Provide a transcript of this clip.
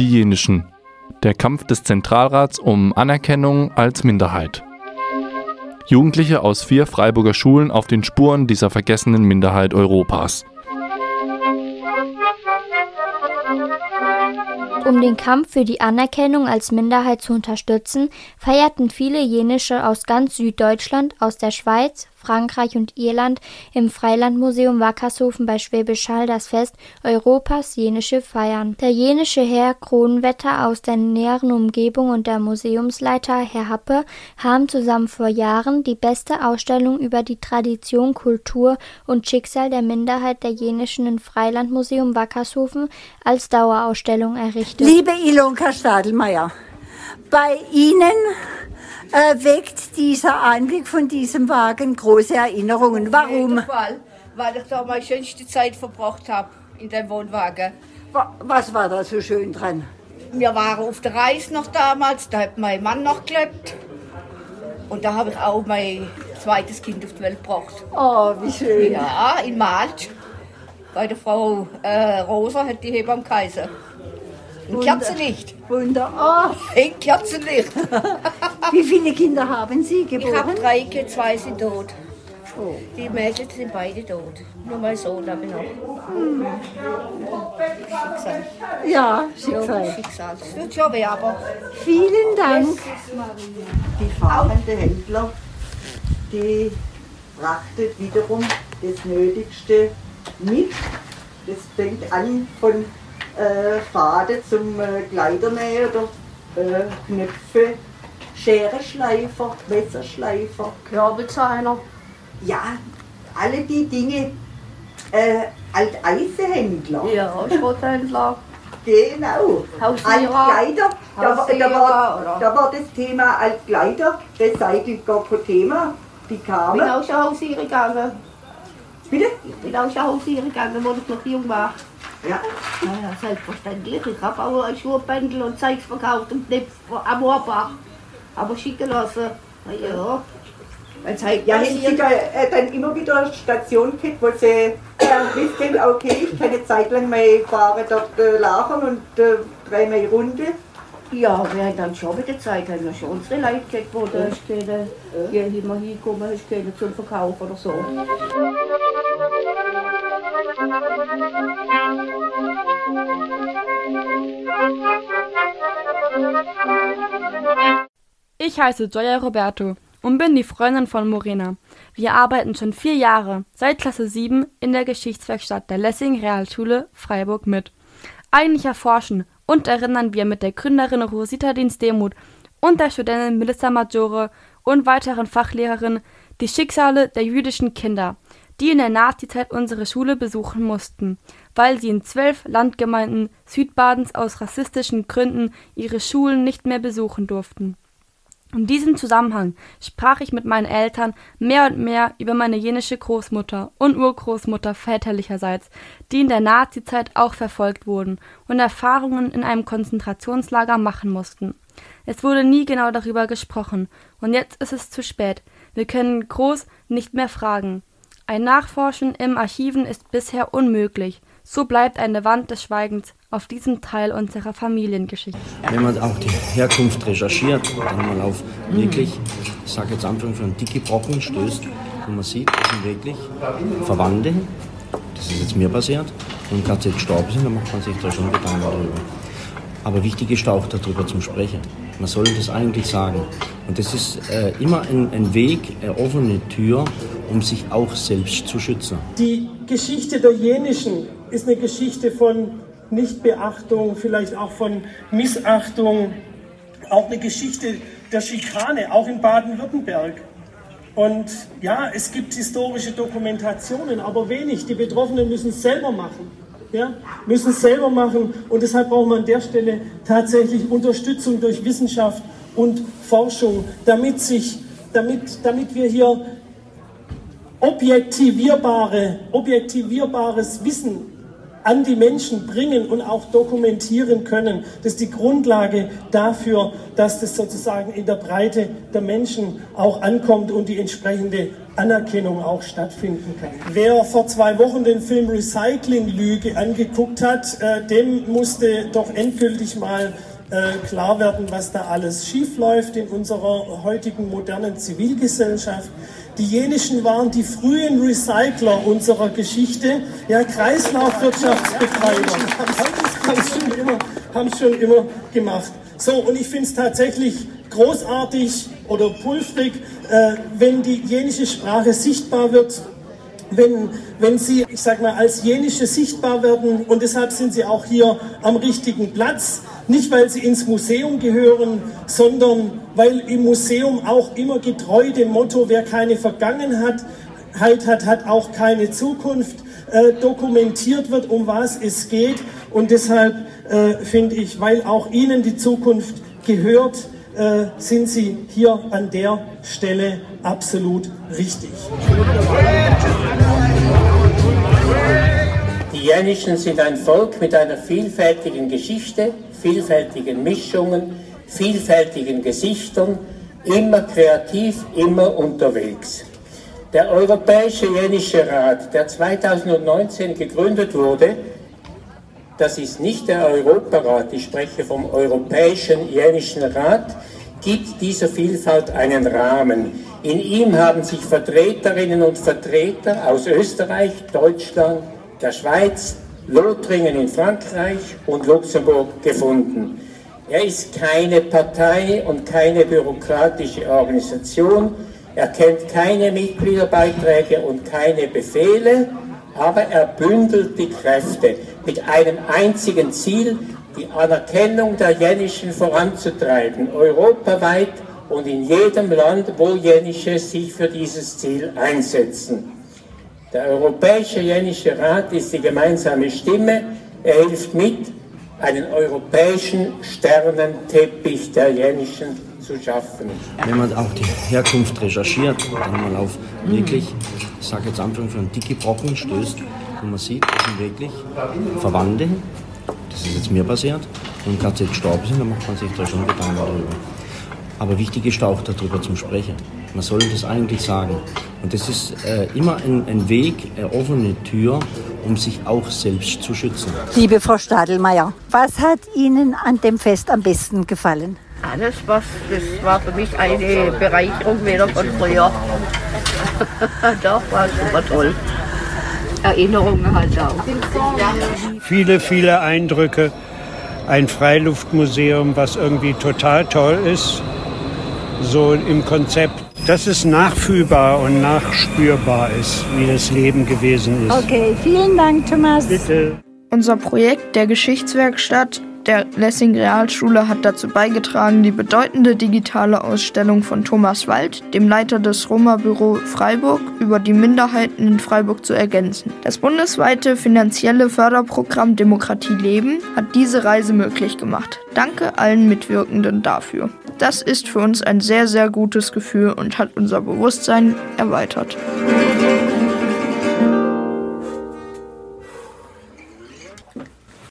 Die Jenischen. Der Kampf des Zentralrats um Anerkennung als Minderheit. Jugendliche aus vier Freiburger Schulen auf den Spuren dieser vergessenen Minderheit Europas. Um den Kampf für die Anerkennung als Minderheit zu unterstützen, feierten viele Jenische aus ganz Süddeutschland, aus der Schweiz, Frankreich und Irland im Freilandmuseum Wackershofen bei Schwäbisch Hall das Fest Europas Jenische feiern. Der jenische Herr Kronwetter aus der näheren Umgebung und der Museumsleiter Herr Happe haben zusammen vor Jahren die beste Ausstellung über die Tradition, Kultur und Schicksal der Minderheit der Jenischen im Freilandmuseum Wackershofen als Dauerausstellung errichtet. Liebe Ilonka Stadelmeier, bei Ihnen äh, weckt dieser Anblick von diesem Wagen große Erinnerungen. Warum? Fall, weil ich da meine schönste Zeit verbracht habe in dem Wohnwagen. Was war da so schön dran? Wir waren auf der Reise noch damals, da hat mein Mann noch gelebt. Und da habe ich auch mein zweites Kind auf die Welt gebracht. Oh, wie schön. Ja, in Malch. Bei der Frau äh, Rosa hat die Hebamme Kaiser. Ein Kerzenlicht. Wunder. Oh. Ein Kerzenlicht. Wie viele Kinder haben Sie geboren? Ich habe drei zwei sind tot. Oh. Die Mädchen sind beide tot. Nur mein Sohn habe ich noch. Hm. Schicksal. Ja, Schicksal. Ja, Schicksal. Das wird schon weh, aber. Vielen Dank. Die fahrende Händler, die brachtet wiederum das Nötigste mit. Das fängt an von äh, Faden zum äh, Kleidernähen oder äh, Knöpfe, Scherenschleifer, Messerschleifer. Körbelzahner. Ja, alle die Dinge. Äh, Alteisenhändler. Ja, Schrotthändler. Genau. Hausierer. Altkleider. Da, war- da, war, da war das Thema Altkleider, Recycelt gar kein Thema. Die Ich bin kamen. auch schon hausieren gegangen. Bitte? Ich bin auch schon hausieren gegangen, als ich noch jung war. Ja. Naja, selbstverständlich. Ich habe auch ein Schuhbändel und Zeugs verkauft und Knipf am Ohrbach. Aber schicken lassen. Na ja. Halt Ja, haben Sie da, äh, dann immer wieder eine Station gehabt, wo Sie äh, wissen, okay, ich kann eine Zeit lang meine Ware dort äh, lagern und äh, drehe meine Runde. Ja, wir haben dann schon mit der Zeit haben wir schon unsere Leute gehabt, wo da ist keine, hier immer hinkommen, ist keine zum Verkauf oder so. Ich heiße Joya Roberto und bin die Freundin von Morena. Wir arbeiten schon vier Jahre, seit Klasse 7, in der Geschichtswerkstatt der Lessing Realschule Freiburg mit. Eigentlich erforschen und erinnern wir mit der Gründerin Rosita Dienst-Demuth und der Studentin Melissa Maggiore und weiteren Fachlehrerin die Schicksale der jüdischen Kinder, die in der Nazizeit unsere Schule besuchen mussten, weil sie in zwölf Landgemeinden Südbadens aus rassistischen Gründen ihre Schulen nicht mehr besuchen durften. In diesem Zusammenhang sprach ich mit meinen Eltern mehr und mehr über meine jenische Großmutter und Urgroßmutter väterlicherseits, die in der Nazizeit auch verfolgt wurden und Erfahrungen in einem Konzentrationslager machen mussten. Es wurde nie genau darüber gesprochen, und jetzt ist es zu spät. Wir können Groß nicht mehr fragen. Ein Nachforschen im Archiven ist bisher unmöglich. So bleibt eine Wand des Schweigens auf diesem Teil unserer Familiengeschichte. Wenn man auch die Herkunft recherchiert, dann mal auf wirklich, ich sage jetzt Anfang von dicke Brocken stößt, wo man sieht, das sind wirklich Verwandte, das ist jetzt mir passiert, und gerade jetzt gestorben sind, dann macht man sich da schon Gedanken darüber. Aber wichtig ist auch darüber zum Sprechen. Man soll das eigentlich sagen. Und das ist äh, immer ein, ein Weg, eine offene Tür, um sich auch selbst zu schützen. Die Geschichte der Jenischen ist eine Geschichte von Nichtbeachtung, vielleicht auch von Missachtung, auch eine Geschichte der Schikane, auch in Baden-Württemberg. Und ja, es gibt historische Dokumentationen, aber wenig. Die Betroffenen müssen es selber machen. Ja, müssen es selber machen und deshalb brauchen wir an der Stelle tatsächlich Unterstützung durch Wissenschaft und Forschung, damit, sich, damit, damit wir hier objektivierbare, objektivierbares Wissen an die Menschen bringen und auch dokumentieren können. Das ist die Grundlage dafür, dass das sozusagen in der Breite der Menschen auch ankommt und die entsprechende Anerkennung auch stattfinden kann. Wer vor zwei Wochen den Film Recycling-Lüge angeguckt hat, äh, dem musste doch endgültig mal äh, klar werden, was da alles schiefläuft in unserer heutigen modernen Zivilgesellschaft. Die Jenischen waren die frühen Recycler unserer Geschichte, ja, Kreislaufwirtschaftsbetreiber, haben es schon, schon immer gemacht. So, und ich finde es tatsächlich großartig oder pulvrig, äh, wenn die jenische Sprache sichtbar wird, wenn, wenn sie, ich sag mal, als jenische sichtbar werden und deshalb sind sie auch hier am richtigen Platz. Nicht, weil sie ins Museum gehören, sondern weil im Museum auch immer getreu dem Motto, wer keine Vergangenheit hat, hat auch keine Zukunft, äh, dokumentiert wird, um was es geht. Und deshalb äh, finde ich, weil auch Ihnen die Zukunft gehört, äh, sind Sie hier an der Stelle absolut richtig. Die Jänischen sind ein Volk mit einer vielfältigen Geschichte, vielfältigen Mischungen, vielfältigen Gesichtern, immer kreativ, immer unterwegs. Der Europäische Jänische Rat, der 2019 gegründet wurde, das ist nicht der Europarat, ich spreche vom Europäischen Jänischen Rat, gibt dieser Vielfalt einen Rahmen. In ihm haben sich Vertreterinnen und Vertreter aus Österreich, Deutschland, der Schweiz, Lothringen in Frankreich und Luxemburg gefunden. Er ist keine Partei und keine bürokratische Organisation. Er kennt keine Mitgliederbeiträge und keine Befehle, aber er bündelt die Kräfte mit einem einzigen Ziel, die Anerkennung der Jennischen voranzutreiben, europaweit und in jedem Land, wo Jennische sich für dieses Ziel einsetzen. Der Europäische Jennische Rat ist die gemeinsame Stimme. Er hilft mit, einen europäischen Sternenteppich der Jennischen zu schaffen. Wenn man auch die Herkunft recherchiert, dann mal auf wirklich, ich sage jetzt Anfang von dicke Brocken stößt, wo man sieht, das sind wirklich Verwandte, das ist jetzt mir passiert, und gerade gestorben sind, dann macht man sich da schon Gedanken darüber. Aber wichtig ist auch darüber zum Sprechen. Man soll das eigentlich sagen. Und das ist äh, immer ein, ein, Weg, eine offene Tür, um sich auch selbst zu schützen. Liebe Frau Stadelmeier, was hat Ihnen an dem Fest am besten gefallen? Alles, was, das war für mich eine Bereicherung wieder von früher. Doch, war super toll. Erinnerungen halt auch. Viele, viele Eindrücke. Ein Freiluftmuseum, was irgendwie total toll ist. So im Konzept, dass es nachfühlbar und nachspürbar ist, wie das Leben gewesen ist. Okay, vielen Dank, Thomas. Bitte. Unser Projekt der Geschichtswerkstatt der Lessing Realschule hat dazu beigetragen, die bedeutende digitale Ausstellung von Thomas Wald, dem Leiter des Roma-Büro Freiburg, über die Minderheiten in Freiburg zu ergänzen. Das bundesweite finanzielle Förderprogramm Demokratie Leben hat diese Reise möglich gemacht. Danke allen Mitwirkenden dafür. Das ist für uns ein sehr, sehr gutes Gefühl und hat unser Bewusstsein erweitert.